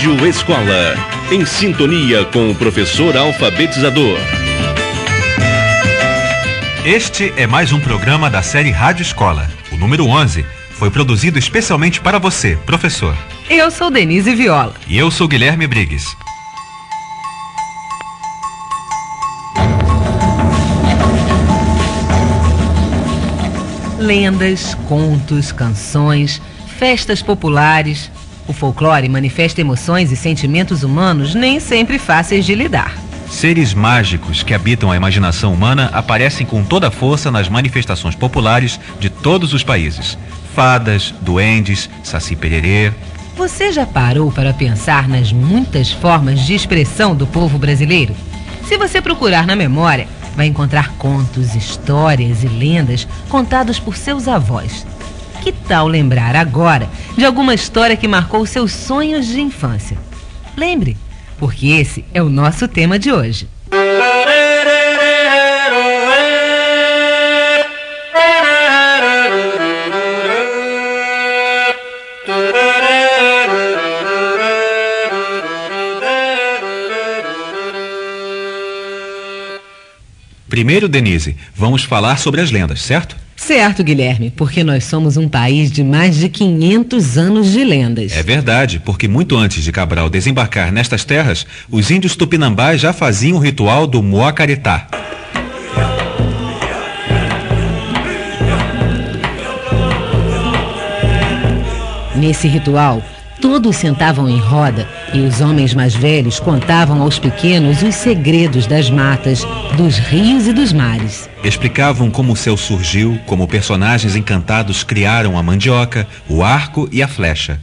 Rádio Escola, em sintonia com o professor alfabetizador. Este é mais um programa da série Rádio Escola. O número 11 foi produzido especialmente para você, professor. Eu sou Denise Viola. E eu sou Guilherme Briggs. Lendas, contos, canções, festas populares. O folclore manifesta emoções e sentimentos humanos nem sempre fáceis de lidar. Seres mágicos que habitam a imaginação humana aparecem com toda a força nas manifestações populares de todos os países. Fadas, duendes, saci pererê. Você já parou para pensar nas muitas formas de expressão do povo brasileiro? Se você procurar na memória, vai encontrar contos, histórias e lendas contados por seus avós. Que tal lembrar agora de alguma história que marcou seus sonhos de infância? Lembre, porque esse é o nosso tema de hoje. Primeiro, Denise, vamos falar sobre as lendas, certo? Certo, Guilherme, porque nós somos um país de mais de 500 anos de lendas. É verdade, porque muito antes de Cabral desembarcar nestas terras, os índios tupinambás já faziam o ritual do Moacaretá. Nesse ritual, Todos sentavam em roda e os homens mais velhos contavam aos pequenos os segredos das matas, dos rios e dos mares. Explicavam como o céu surgiu, como personagens encantados criaram a mandioca, o arco e a flecha.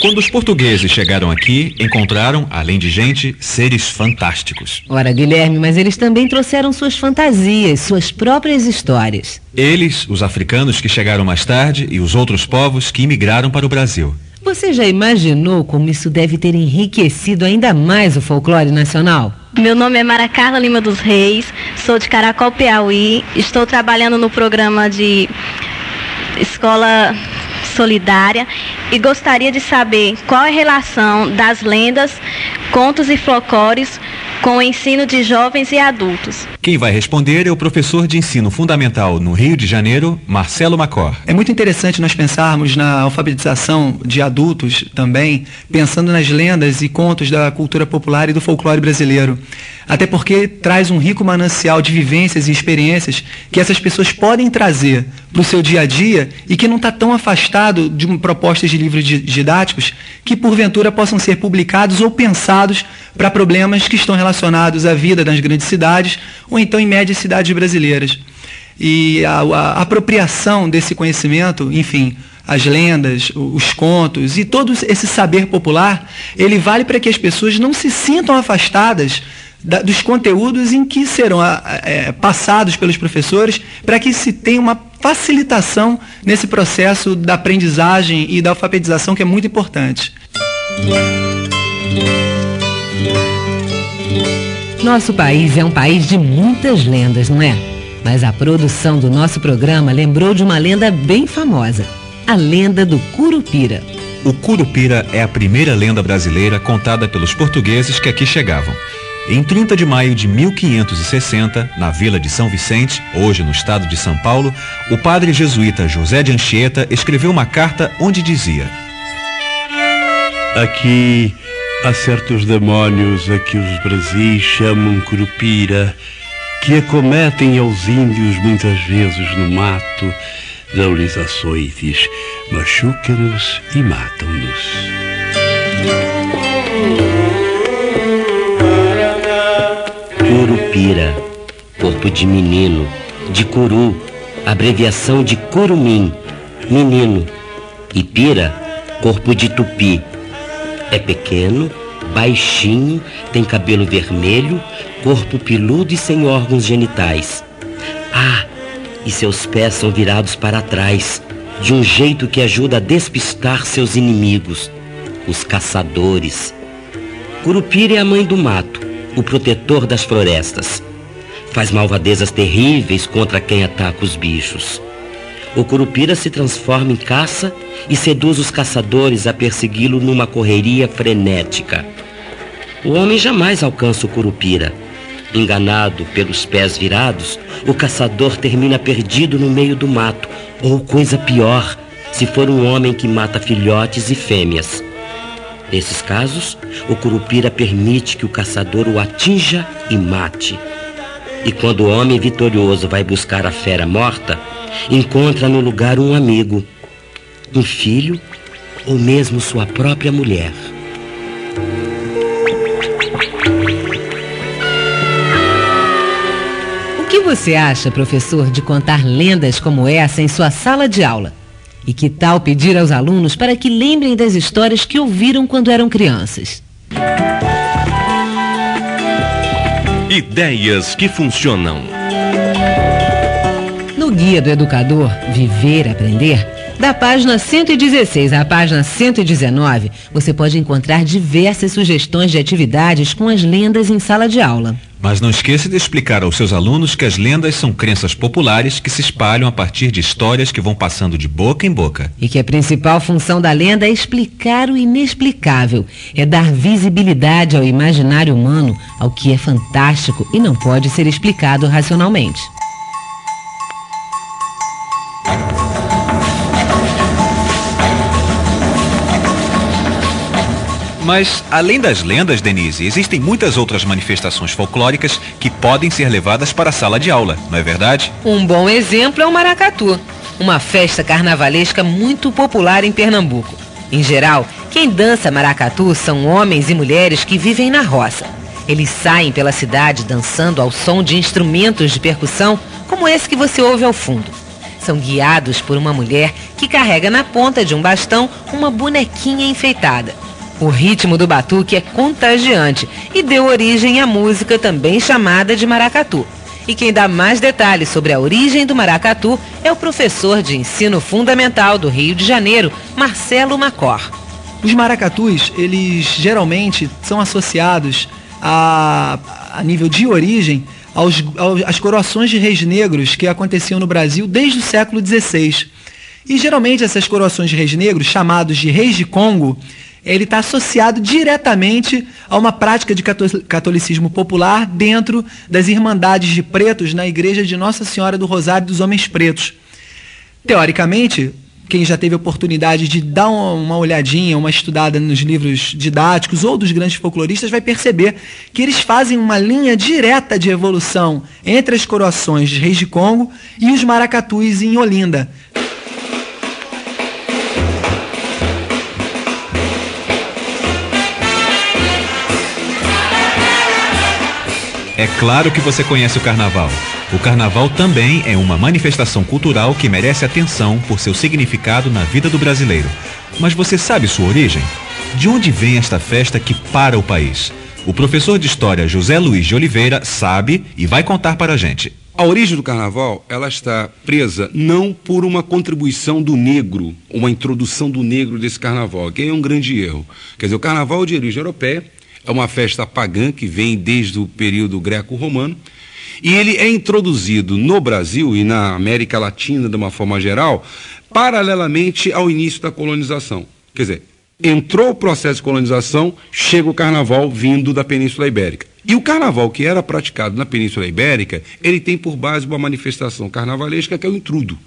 Quando os portugueses chegaram aqui, encontraram, além de gente, seres fantásticos. Ora, Guilherme, mas eles também trouxeram suas fantasias, suas próprias histórias. Eles, os africanos que chegaram mais tarde e os outros povos que imigraram para o Brasil. Você já imaginou como isso deve ter enriquecido ainda mais o folclore nacional? Meu nome é Mara Carla Lima dos Reis, sou de Caracol, Piauí, estou trabalhando no programa de escola solidária e gostaria de saber qual é a relação das lendas, contos e folclores com o ensino de jovens e adultos. Quem vai responder é o professor de ensino fundamental no Rio de Janeiro, Marcelo Macor. É muito interessante nós pensarmos na alfabetização de adultos também, pensando nas lendas e contos da cultura popular e do folclore brasileiro até porque traz um rico manancial de vivências e experiências que essas pessoas podem trazer para o seu dia a dia e que não está tão afastado de propostas de livros didáticos que porventura possam ser publicados ou pensados para problemas que estão relacionados à vida das grandes cidades ou então em médias cidades brasileiras. E a, a apropriação desse conhecimento, enfim, as lendas, os contos e todo esse saber popular, ele vale para que as pessoas não se sintam afastadas da, dos conteúdos em que serão é, passados pelos professores para que se tenha uma facilitação nesse processo da aprendizagem e da alfabetização que é muito importante. Nosso país é um país de muitas lendas, não é? Mas a produção do nosso programa lembrou de uma lenda bem famosa, a lenda do Curupira. O Curupira é a primeira lenda brasileira contada pelos portugueses que aqui chegavam. Em 30 de maio de 1560, na vila de São Vicente, hoje no estado de São Paulo, o padre jesuíta José de Anchieta escreveu uma carta onde dizia: Aqui há certos demônios a que os Brasis chamam curupira, que acometem aos índios muitas vezes no mato, dão-lhes açoites, machucam-nos e matam-nos. Curupira, corpo de menino, de curu, abreviação de curumim, menino. E pira, corpo de tupi. É pequeno, baixinho, tem cabelo vermelho, corpo peludo e sem órgãos genitais. Ah, e seus pés são virados para trás, de um jeito que ajuda a despistar seus inimigos, os caçadores. Curupira é a mãe do mato o protetor das florestas. Faz malvadezas terríveis contra quem ataca os bichos. o curupira se transforma em caça e seduz os caçadores a persegui-lo numa correria frenética. O homem jamais alcança o curupira. Enganado pelos pés virados, o caçador termina perdido no meio do mato, ou coisa pior, se for um homem que mata filhotes e fêmeas. Nesses casos, o curupira permite que o caçador o atinja e mate. E quando o homem vitorioso vai buscar a fera morta, encontra no lugar um amigo, um filho ou mesmo sua própria mulher. Você acha, professor, de contar lendas como essa em sua sala de aula? E que tal pedir aos alunos para que lembrem das histórias que ouviram quando eram crianças? Ideias que funcionam. No Guia do Educador Viver Aprender, da página 116 à página 119, você pode encontrar diversas sugestões de atividades com as lendas em sala de aula. Mas não esqueça de explicar aos seus alunos que as lendas são crenças populares que se espalham a partir de histórias que vão passando de boca em boca. E que a principal função da lenda é explicar o inexplicável, é dar visibilidade ao imaginário humano, ao que é fantástico e não pode ser explicado racionalmente. Mas, além das lendas, Denise, existem muitas outras manifestações folclóricas que podem ser levadas para a sala de aula, não é verdade? Um bom exemplo é o maracatu, uma festa carnavalesca muito popular em Pernambuco. Em geral, quem dança maracatu são homens e mulheres que vivem na roça. Eles saem pela cidade dançando ao som de instrumentos de percussão, como esse que você ouve ao fundo. São guiados por uma mulher que carrega na ponta de um bastão uma bonequinha enfeitada. O ritmo do batuque é contagiante e deu origem à música também chamada de maracatu. E quem dá mais detalhes sobre a origem do maracatu é o professor de ensino fundamental do Rio de Janeiro, Marcelo Macor. Os maracatus, eles geralmente são associados a, a nível de origem aos, aos, às coroações de reis negros que aconteciam no Brasil desde o século XVI. E geralmente essas coroações de reis negros, chamados de reis de Congo, ele está associado diretamente a uma prática de catolicismo popular dentro das Irmandades de Pretos na Igreja de Nossa Senhora do Rosário dos Homens Pretos. Teoricamente, quem já teve oportunidade de dar uma olhadinha, uma estudada nos livros didáticos ou dos grandes folcloristas, vai perceber que eles fazem uma linha direta de evolução entre as coroações de Reis de Congo e os maracatus em Olinda. É claro que você conhece o carnaval. O carnaval também é uma manifestação cultural que merece atenção por seu significado na vida do brasileiro. Mas você sabe sua origem? De onde vem esta festa que para o país? O professor de história José Luiz de Oliveira sabe e vai contar para a gente. A origem do carnaval, ela está presa não por uma contribuição do negro, uma introdução do negro desse carnaval, que é um grande erro. Quer dizer, o carnaval de origem europeia é uma festa pagã que vem desde o período greco-romano. E ele é introduzido no Brasil e na América Latina, de uma forma geral, paralelamente ao início da colonização. Quer dizer, entrou o processo de colonização, chega o carnaval vindo da Península Ibérica. E o carnaval que era praticado na Península Ibérica, ele tem por base uma manifestação carnavalesca que é o intrudo.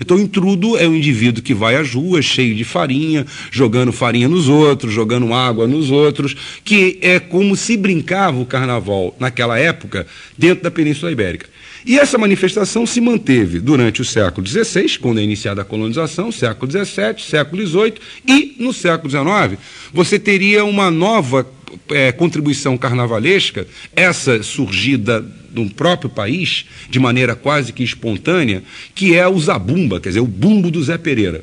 Então, intrudo é o indivíduo que vai às ruas cheio de farinha, jogando farinha nos outros, jogando água nos outros, que é como se brincava o carnaval naquela época dentro da Península Ibérica. E essa manifestação se manteve durante o século XVI, quando é iniciada a colonização, século XVII, século XVIII, e no século XIX você teria uma nova é, contribuição carnavalesca, essa surgida do próprio país, de maneira quase que espontânea, que é o zabumba, quer dizer, o bumbo do Zé Pereira.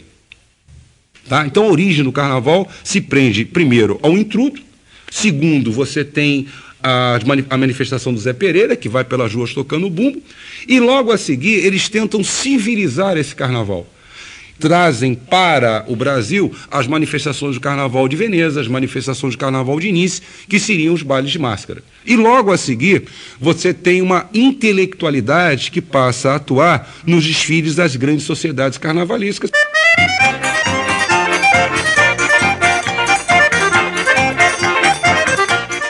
Tá? Então a origem do carnaval se prende, primeiro, ao intrudo, segundo, você tem a, a manifestação do Zé Pereira, que vai pelas ruas tocando o bumbo, e logo a seguir eles tentam civilizar esse carnaval. Trazem para o Brasil as manifestações do Carnaval de Veneza, as manifestações do Carnaval de Nice, que seriam os bailes de máscara. E logo a seguir, você tem uma intelectualidade que passa a atuar nos desfiles das grandes sociedades carnavalescas.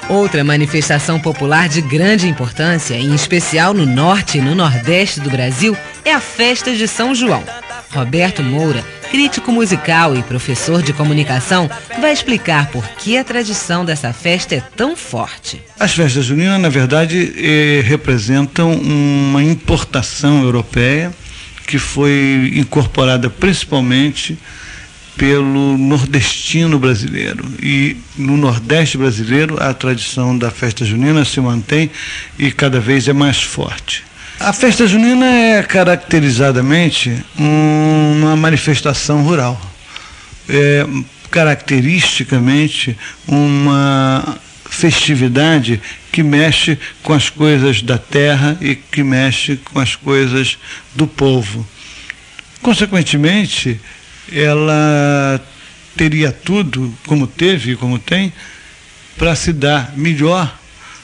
Outra manifestação popular de grande importância, em especial no norte e no nordeste do Brasil, é a festa de São João. Roberto Moura, crítico musical e professor de comunicação, vai explicar por que a tradição dessa festa é tão forte. As festas juninas, na verdade, eh, representam uma importação europeia que foi incorporada principalmente pelo nordestino brasileiro. E no Nordeste brasileiro a tradição da festa junina se mantém e cada vez é mais forte. A festa junina é caracterizadamente uma manifestação rural. É caracteristicamente uma festividade que mexe com as coisas da terra e que mexe com as coisas do povo. Consequentemente, ela teria tudo, como teve e como tem, para se dar melhor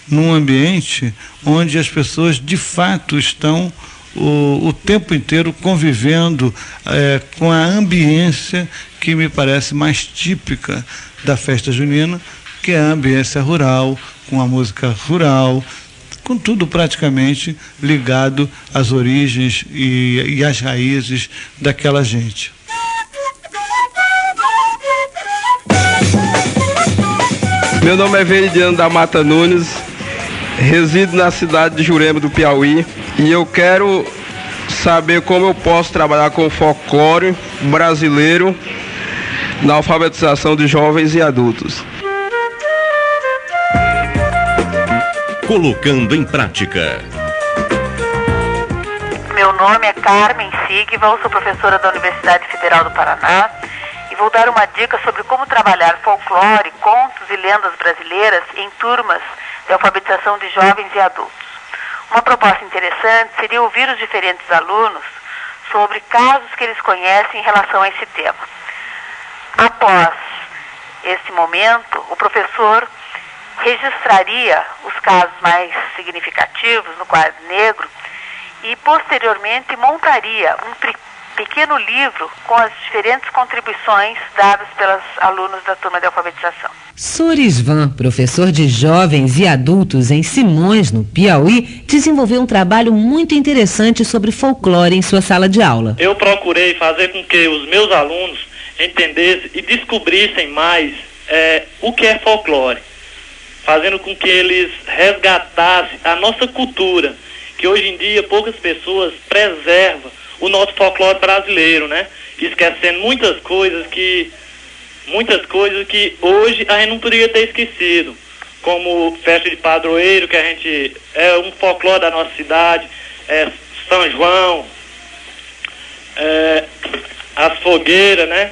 num ambiente onde as pessoas de fato estão o, o tempo inteiro convivendo é, com a ambiência que me parece mais típica da festa junina, que é a ambiência rural, com a música rural, com tudo praticamente ligado às origens e, e às raízes daquela gente. Meu nome é Veridiano da Mata Nunes, resido na cidade de Jurema do Piauí e eu quero saber como eu posso trabalhar com o folclore brasileiro na alfabetização de jovens e adultos. Colocando em prática. Meu nome é Carmen Sigval, sou professora da Universidade Federal do Paraná vou dar uma dica sobre como trabalhar folclore, contos e lendas brasileiras em turmas de alfabetização de jovens e adultos. Uma proposta interessante seria ouvir os diferentes alunos sobre casos que eles conhecem em relação a esse tema. Após esse momento, o professor registraria os casos mais significativos no quadro negro e posteriormente montaria um pequeno livro com as diferentes contribuições dadas pelos alunos da turma de alfabetização. Sorisvan, professor de jovens e adultos em Simões, no Piauí, desenvolveu um trabalho muito interessante sobre folclore em sua sala de aula. Eu procurei fazer com que os meus alunos entendessem e descobrissem mais é, o que é folclore, fazendo com que eles resgatassem a nossa cultura, que hoje em dia poucas pessoas preservam o nosso folclore brasileiro, né? Esquecendo muitas coisas que muitas coisas que hoje a gente não poderia ter esquecido, como festa de padroeiro, que a gente é um folclore da nossa cidade, é São João, é, as fogueiras, né?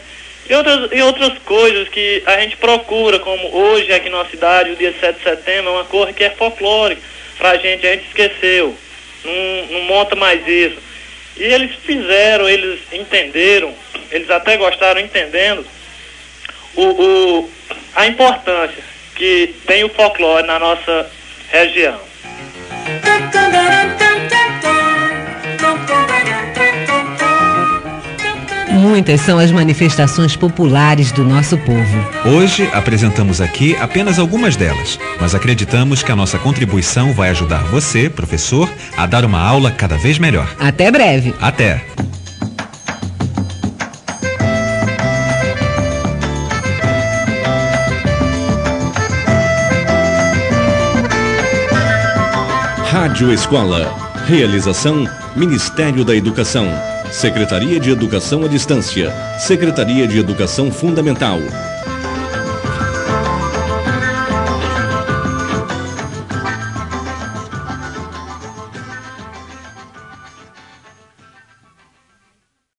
E outras, e outras coisas que a gente procura, como hoje aqui na nossa cidade, o dia 7 de setembro, é uma cor que é folclórica. Pra gente, a gente esqueceu. Não, não monta mais isso. E eles fizeram, eles entenderam, eles até gostaram entendendo o, o, a importância que tem o folclore na nossa região. Muitas são as manifestações populares do nosso povo. Hoje apresentamos aqui apenas algumas delas, mas acreditamos que a nossa contribuição vai ajudar você, professor, a dar uma aula cada vez melhor. Até breve. Até. Rádio Escola. Realização Ministério da Educação. Secretaria de Educação à Distância, Secretaria de Educação Fundamental,